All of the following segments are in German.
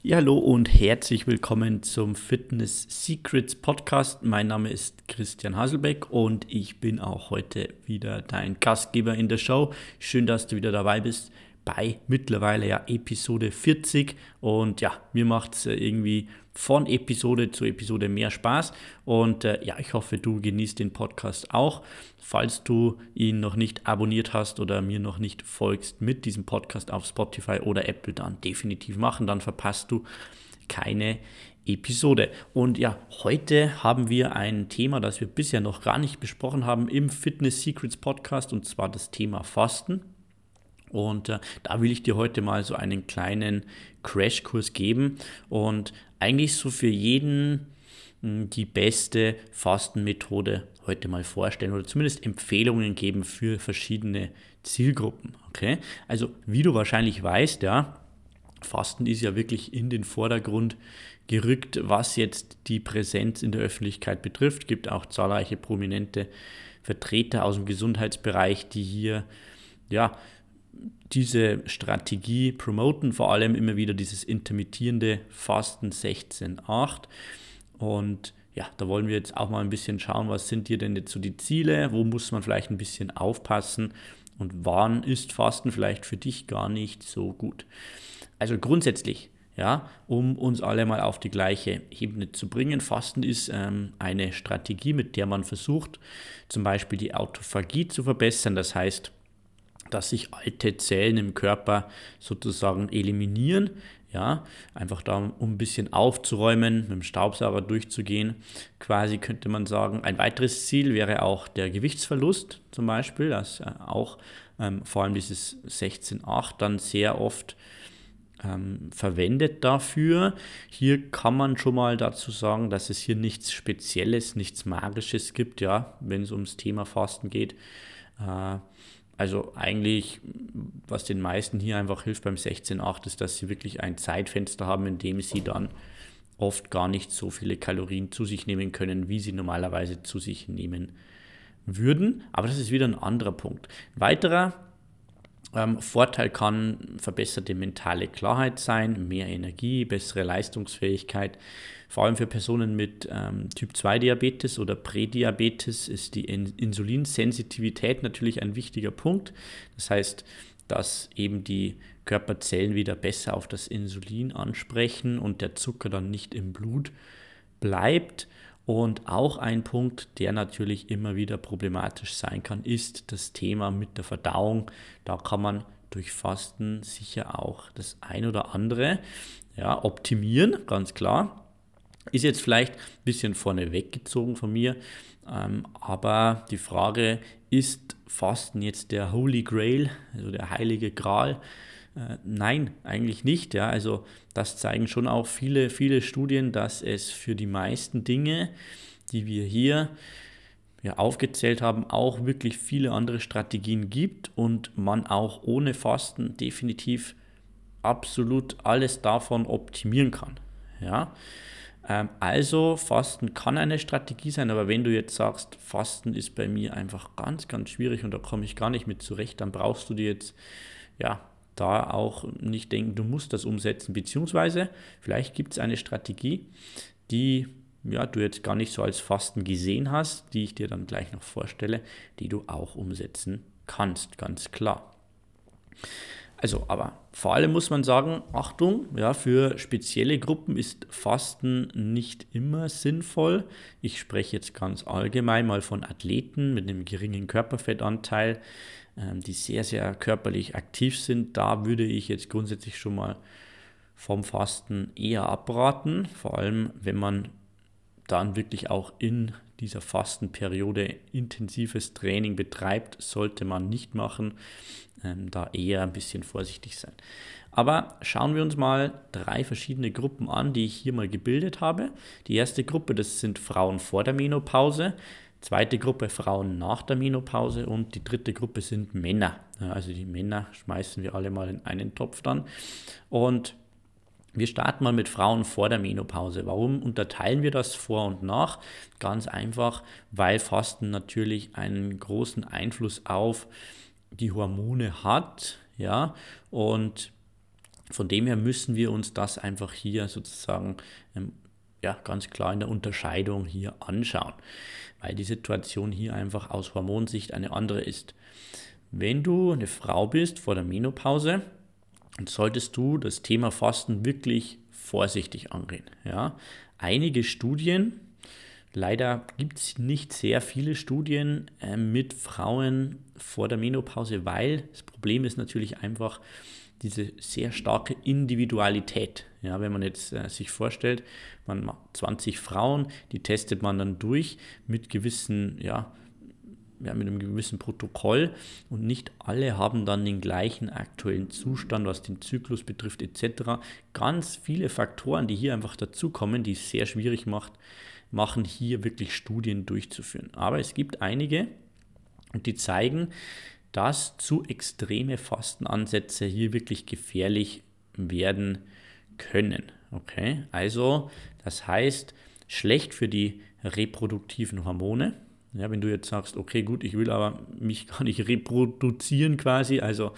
Ja, hallo und herzlich willkommen zum Fitness Secrets Podcast. Mein Name ist Christian Haselbeck und ich bin auch heute wieder dein Gastgeber in der Show. Schön, dass du wieder dabei bist bei mittlerweile ja Episode 40 und ja, mir macht es irgendwie von Episode zu Episode mehr Spaß und äh, ja, ich hoffe, du genießt den Podcast auch. Falls du ihn noch nicht abonniert hast oder mir noch nicht folgst mit diesem Podcast auf Spotify oder Apple, dann definitiv machen, dann verpasst du keine Episode. Und ja, heute haben wir ein Thema, das wir bisher noch gar nicht besprochen haben im Fitness Secrets Podcast und zwar das Thema Fasten. Und äh, da will ich dir heute mal so einen kleinen Crashkurs geben und eigentlich so für jeden hm, die beste Fastenmethode heute mal vorstellen oder zumindest Empfehlungen geben für verschiedene Zielgruppen. Okay? Also wie du wahrscheinlich weißt, ja, Fasten ist ja wirklich in den Vordergrund gerückt, was jetzt die Präsenz in der Öffentlichkeit betrifft. Es gibt auch zahlreiche prominente Vertreter aus dem Gesundheitsbereich, die hier ja diese Strategie promoten, vor allem immer wieder dieses intermittierende Fasten 16-8. Und ja, da wollen wir jetzt auch mal ein bisschen schauen, was sind hier denn jetzt so die Ziele, wo muss man vielleicht ein bisschen aufpassen und wann ist Fasten vielleicht für dich gar nicht so gut. Also grundsätzlich, ja, um uns alle mal auf die gleiche Ebene zu bringen. Fasten ist ähm, eine Strategie, mit der man versucht, zum Beispiel die Autophagie zu verbessern. Das heißt, dass sich alte Zellen im Körper sozusagen eliminieren. Ja, einfach da, um ein bisschen aufzuräumen, mit dem Staubsauger durchzugehen. Quasi könnte man sagen, ein weiteres Ziel wäre auch der Gewichtsverlust zum Beispiel, das äh, auch ähm, vor allem dieses 16.8 dann sehr oft ähm, verwendet dafür. Hier kann man schon mal dazu sagen, dass es hier nichts Spezielles, nichts Magisches gibt, ja, wenn es ums Thema Fasten geht. Äh, also eigentlich, was den meisten hier einfach hilft beim 16.8, ist, dass sie wirklich ein Zeitfenster haben, in dem sie dann oft gar nicht so viele Kalorien zu sich nehmen können, wie sie normalerweise zu sich nehmen würden. Aber das ist wieder ein anderer Punkt. weiterer ähm, Vorteil kann verbesserte mentale Klarheit sein, mehr Energie, bessere Leistungsfähigkeit. Vor allem für Personen mit ähm, Typ-2-Diabetes oder Prädiabetes ist die In Insulinsensitivität natürlich ein wichtiger Punkt. Das heißt, dass eben die Körperzellen wieder besser auf das Insulin ansprechen und der Zucker dann nicht im Blut bleibt. Und auch ein Punkt, der natürlich immer wieder problematisch sein kann, ist das Thema mit der Verdauung. Da kann man durch Fasten sicher auch das ein oder andere ja, optimieren, ganz klar. Ist jetzt vielleicht ein bisschen vorne weggezogen von mir, ähm, aber die Frage, ist Fasten jetzt der Holy Grail, also der heilige Gral? Äh, nein, eigentlich nicht. Ja. Also das zeigen schon auch viele, viele Studien, dass es für die meisten Dinge, die wir hier ja, aufgezählt haben, auch wirklich viele andere Strategien gibt und man auch ohne Fasten definitiv absolut alles davon optimieren kann. Ja. Ähm, also Fasten kann eine Strategie sein, aber wenn du jetzt sagst, Fasten ist bei mir einfach ganz, ganz schwierig und da komme ich gar nicht mit zurecht, dann brauchst du dir jetzt ja da auch nicht denken, du musst das umsetzen, beziehungsweise vielleicht gibt es eine Strategie, die ja, du jetzt gar nicht so als Fasten gesehen hast, die ich dir dann gleich noch vorstelle, die du auch umsetzen kannst, ganz klar. Also, aber vor allem muss man sagen, Achtung, ja, für spezielle Gruppen ist Fasten nicht immer sinnvoll. Ich spreche jetzt ganz allgemein mal von Athleten mit einem geringen Körperfettanteil, ähm, die sehr, sehr körperlich aktiv sind. Da würde ich jetzt grundsätzlich schon mal vom Fasten eher abraten, vor allem wenn man dann wirklich auch in dieser Fastenperiode intensives Training betreibt, sollte man nicht machen, ähm, da eher ein bisschen vorsichtig sein. Aber schauen wir uns mal drei verschiedene Gruppen an, die ich hier mal gebildet habe. Die erste Gruppe, das sind Frauen vor der Menopause. Zweite Gruppe Frauen nach der Menopause und die dritte Gruppe sind Männer. Also die Männer schmeißen wir alle mal in einen Topf dann. Und wir starten mal mit Frauen vor der Menopause. Warum unterteilen wir das vor und nach? Ganz einfach, weil Fasten natürlich einen großen Einfluss auf die Hormone hat, ja, und Von dem her müssen wir uns das einfach hier sozusagen ähm, ja, ganz klar in der Unterscheidung hier anschauen, weil die Situation hier einfach aus Hormonsicht eine andere ist. Wenn du eine Frau bist vor der Menopause, solltest du das Thema Fasten wirklich vorsichtig angehen. Ja? Einige Studien, leider gibt es nicht sehr viele Studien äh, mit Frauen vor der Menopause, weil das Problem ist natürlich einfach, diese sehr starke Individualität. Ja, wenn man jetzt äh, sich vorstellt, man macht 20 Frauen, die testet man dann durch mit gewissen, ja, ja, mit einem gewissen Protokoll und nicht alle haben dann den gleichen aktuellen Zustand, was den Zyklus betrifft etc. Ganz viele Faktoren, die hier einfach dazukommen, die es sehr schwierig macht, machen hier wirklich Studien durchzuführen. Aber es gibt einige und die zeigen, dass zu extreme Fastenansätze hier wirklich gefährlich werden können. Okay, also das heißt schlecht für die reproduktiven Hormone. Ja, wenn du jetzt sagst, okay, gut, ich will aber mich gar nicht reproduzieren quasi, also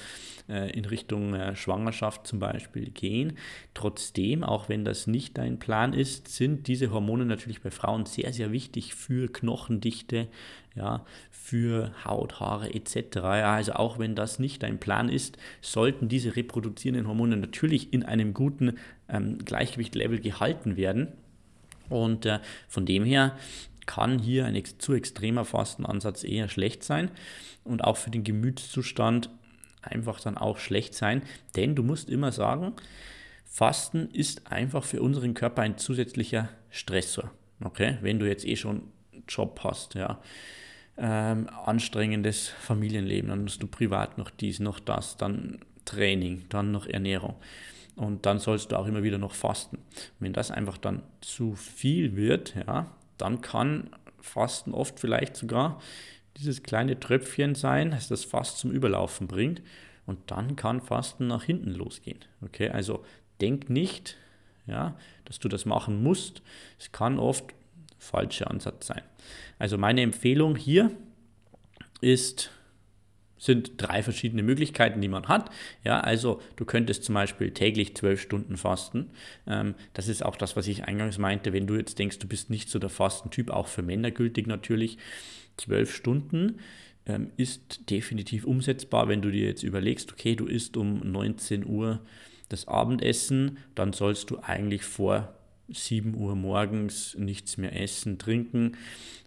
äh, in Richtung äh, Schwangerschaft zum Beispiel gehen. Trotzdem, auch wenn das nicht dein Plan ist, sind diese Hormone natürlich bei Frauen sehr, sehr wichtig für Knochendichte, ja, für Haut, Haare etc. Ja, also auch wenn das nicht dein Plan ist, sollten diese reproduzierenden Hormone natürlich in einem guten ähm, Gleichgewichtlevel gehalten werden. Und äh, von dem her kann hier ein zu extremer Fastenansatz eher schlecht sein und auch für den Gemütszustand einfach dann auch schlecht sein, denn du musst immer sagen, Fasten ist einfach für unseren Körper ein zusätzlicher Stressor. Okay, wenn du jetzt eh schon einen Job hast, ja, ähm, anstrengendes Familienleben, dann musst du privat noch dies, noch das, dann Training, dann noch Ernährung. Und dann sollst du auch immer wieder noch fasten. wenn das einfach dann zu viel wird, ja, dann kann Fasten oft vielleicht sogar dieses kleine Tröpfchen sein, das das Fast zum Überlaufen bringt. Und dann kann Fasten nach hinten losgehen. Okay, also denk nicht, ja, dass du das machen musst. Es kann oft falscher Ansatz sein. Also meine Empfehlung hier ist sind drei verschiedene Möglichkeiten, die man hat. Ja, also du könntest zum Beispiel täglich zwölf Stunden fasten. Ähm, das ist auch das, was ich eingangs meinte. Wenn du jetzt denkst, du bist nicht so der Fastentyp, auch für Männer gültig natürlich. Zwölf Stunden ähm, ist definitiv umsetzbar, wenn du dir jetzt überlegst, okay, du isst um 19 Uhr das Abendessen, dann sollst du eigentlich vor 7 Uhr morgens nichts mehr essen, trinken,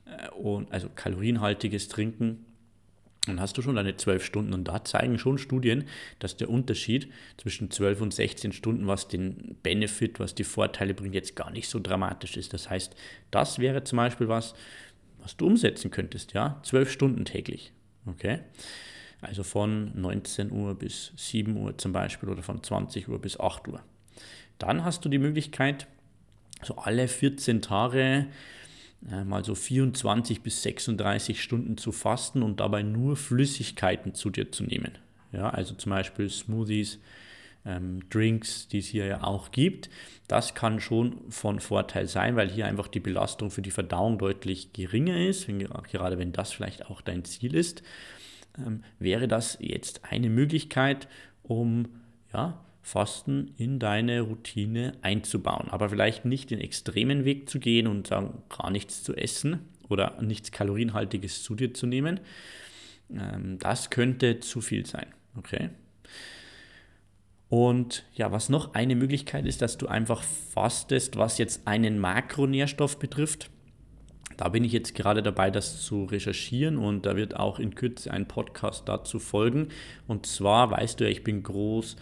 äh, und, also kalorienhaltiges Trinken dann hast du schon deine 12 Stunden. Und da zeigen schon Studien, dass der Unterschied zwischen 12 und 16 Stunden, was den Benefit, was die Vorteile bringt, jetzt gar nicht so dramatisch ist. Das heißt, das wäre zum Beispiel was, was du umsetzen könntest, ja, 12 Stunden täglich. Okay? Also von 19 Uhr bis 7 Uhr zum Beispiel oder von 20 Uhr bis 8 Uhr. Dann hast du die Möglichkeit, so alle 14 Tage mal so 24 bis 36 Stunden zu fasten und dabei nur Flüssigkeiten zu dir zu nehmen. Ja, also zum Beispiel Smoothies, ähm, Drinks, die es hier ja auch gibt. Das kann schon von Vorteil sein, weil hier einfach die Belastung für die Verdauung deutlich geringer ist, gerade wenn das vielleicht auch dein Ziel ist. Ähm, wäre das jetzt eine Möglichkeit, um ja, Fasten in deine Routine einzubauen. Aber vielleicht nicht den extremen Weg zu gehen und sagen, gar nichts zu essen oder nichts Kalorienhaltiges zu dir zu nehmen. Ähm, das könnte zu viel sein. Okay. Und ja, was noch eine Möglichkeit ist, dass du einfach fastest, was jetzt einen Makronährstoff betrifft. Da bin ich jetzt gerade dabei, das zu recherchieren und da wird auch in Kürze ein Podcast dazu folgen. Und zwar weißt du ja, ich bin groß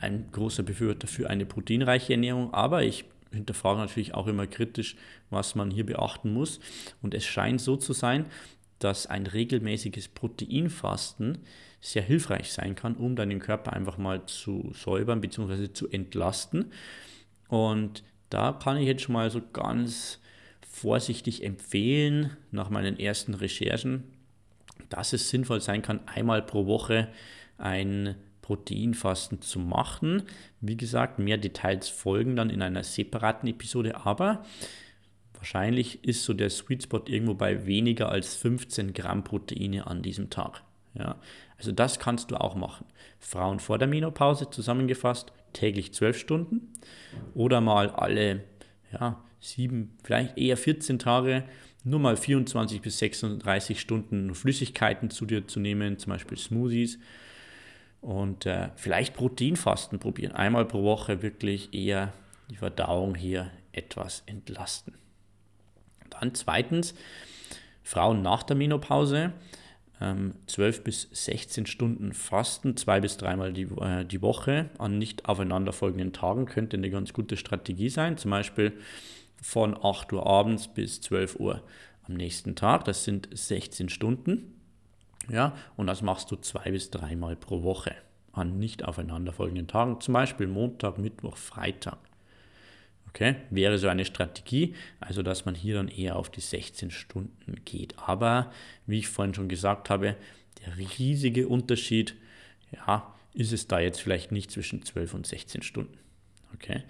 ein großer Befürworter für eine proteinreiche Ernährung, aber ich hinterfrage natürlich auch immer kritisch, was man hier beachten muss. Und es scheint so zu sein, dass ein regelmäßiges Proteinfasten sehr hilfreich sein kann, um deinen Körper einfach mal zu säubern bzw. zu entlasten. Und da kann ich jetzt schon mal so ganz vorsichtig empfehlen, nach meinen ersten Recherchen, dass es sinnvoll sein kann, einmal pro Woche ein Proteinfasten zu machen. Wie gesagt, mehr Details folgen dann in einer separaten Episode, aber wahrscheinlich ist so der Sweet Spot irgendwo bei weniger als 15 Gramm Proteine an diesem Tag. Ja? Also das kannst du auch machen. Frauen vor der Menopause zusammengefasst, täglich 12 Stunden oder mal alle ja, sieben, vielleicht eher 14 Tage nur mal 24 bis 36 Stunden Flüssigkeiten zu dir zu nehmen, zum Beispiel Smoothies. Und äh, vielleicht Proteinfasten probieren. Einmal pro Woche wirklich eher die Verdauung hier etwas entlasten. Dann zweitens, Frauen nach der Menopause. Ähm, 12 bis 16 Stunden Fasten, zwei bis dreimal die, äh, die Woche an nicht aufeinanderfolgenden Tagen könnte eine ganz gute Strategie sein. Zum Beispiel von 8 Uhr abends bis 12 Uhr am nächsten Tag. Das sind 16 Stunden. Ja, und das machst du zwei bis dreimal pro Woche an nicht aufeinanderfolgenden Tagen, zum Beispiel Montag, Mittwoch, Freitag. Okay, wäre so eine Strategie, also dass man hier dann eher auf die 16 Stunden geht. Aber wie ich vorhin schon gesagt habe, der riesige Unterschied, ja, ist es da jetzt vielleicht nicht zwischen 12 und 16 Stunden. Okay.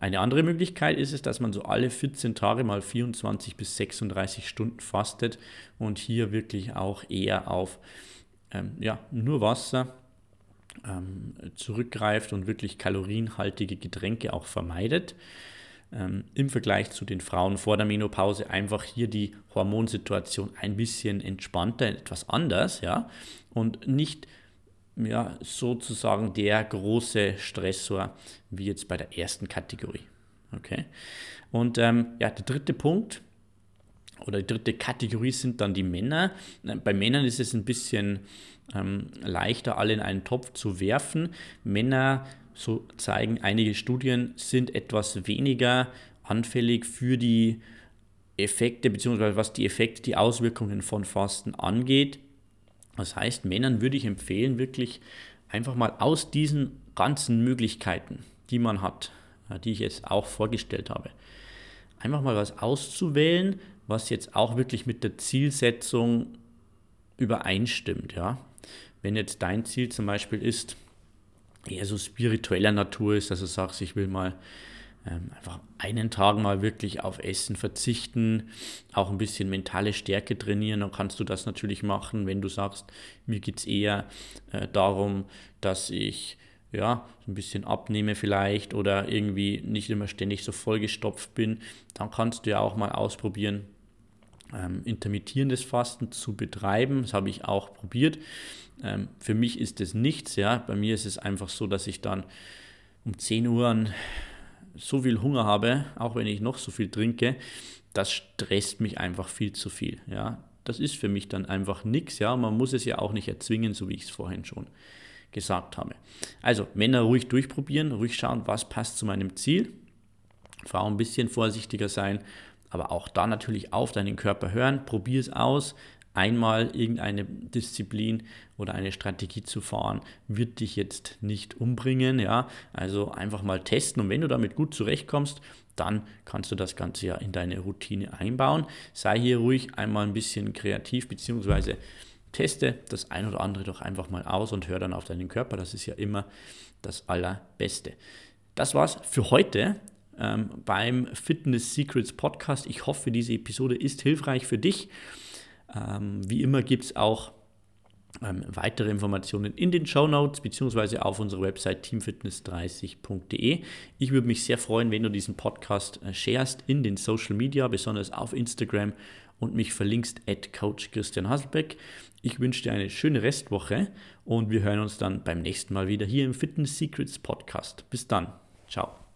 Eine andere Möglichkeit ist es, dass man so alle 14 Tage mal 24 bis 36 Stunden fastet und hier wirklich auch eher auf ähm, ja, nur Wasser ähm, zurückgreift und wirklich kalorienhaltige Getränke auch vermeidet. Ähm, Im Vergleich zu den Frauen vor der Menopause einfach hier die Hormonsituation ein bisschen entspannter, etwas anders, ja, und nicht ja, sozusagen der große Stressor wie jetzt bei der ersten Kategorie. Okay. Und ähm, ja, der dritte Punkt oder die dritte Kategorie sind dann die Männer. Bei Männern ist es ein bisschen ähm, leichter, alle in einen Topf zu werfen. Männer, so zeigen einige Studien, sind etwas weniger anfällig für die Effekte, beziehungsweise was die Effekte, die Auswirkungen von Fasten angeht. Das heißt, Männern würde ich empfehlen, wirklich einfach mal aus diesen ganzen Möglichkeiten, die man hat, die ich jetzt auch vorgestellt habe, einfach mal was auszuwählen, was jetzt auch wirklich mit der Zielsetzung übereinstimmt. Ja? Wenn jetzt dein Ziel zum Beispiel ist, eher so spiritueller Natur ist, dass du sagst, ich will mal einfach einen Tag mal wirklich auf Essen verzichten, auch ein bisschen mentale Stärke trainieren, dann kannst du das natürlich machen, wenn du sagst, mir geht es eher äh, darum, dass ich ja, ein bisschen abnehme vielleicht oder irgendwie nicht immer ständig so vollgestopft bin, dann kannst du ja auch mal ausprobieren, ähm, intermittierendes Fasten zu betreiben. Das habe ich auch probiert. Ähm, für mich ist es nichts, ja. Bei mir ist es einfach so, dass ich dann um 10 Uhr so viel Hunger habe, auch wenn ich noch so viel trinke, das stresst mich einfach viel zu viel. Ja, das ist für mich dann einfach nichts. Ja, man muss es ja auch nicht erzwingen, so wie ich es vorhin schon gesagt habe. Also Männer ruhig durchprobieren, ruhig schauen, was passt zu meinem Ziel. Frauen ein bisschen vorsichtiger sein, aber auch da natürlich auf deinen Körper hören, probier es aus, einmal irgendeine Disziplin oder eine Strategie zu fahren, wird dich jetzt nicht umbringen. Ja? Also einfach mal testen und wenn du damit gut zurechtkommst, dann kannst du das Ganze ja in deine Routine einbauen. Sei hier ruhig einmal ein bisschen kreativ, beziehungsweise teste das ein oder andere doch einfach mal aus und hör dann auf deinen Körper. Das ist ja immer das Allerbeste. Das war's für heute ähm, beim Fitness Secrets Podcast. Ich hoffe, diese Episode ist hilfreich für dich. Ähm, wie immer gibt es auch ähm, weitere Informationen in den Show Notes beziehungsweise auf unserer Website teamfitness30.de. Ich würde mich sehr freuen, wenn du diesen Podcast äh, sharest in den Social Media, besonders auf Instagram und mich verlinkst at Coach Christian Hasselbeck. Ich wünsche dir eine schöne Restwoche und wir hören uns dann beim nächsten Mal wieder hier im Fitness Secrets Podcast. Bis dann. Ciao.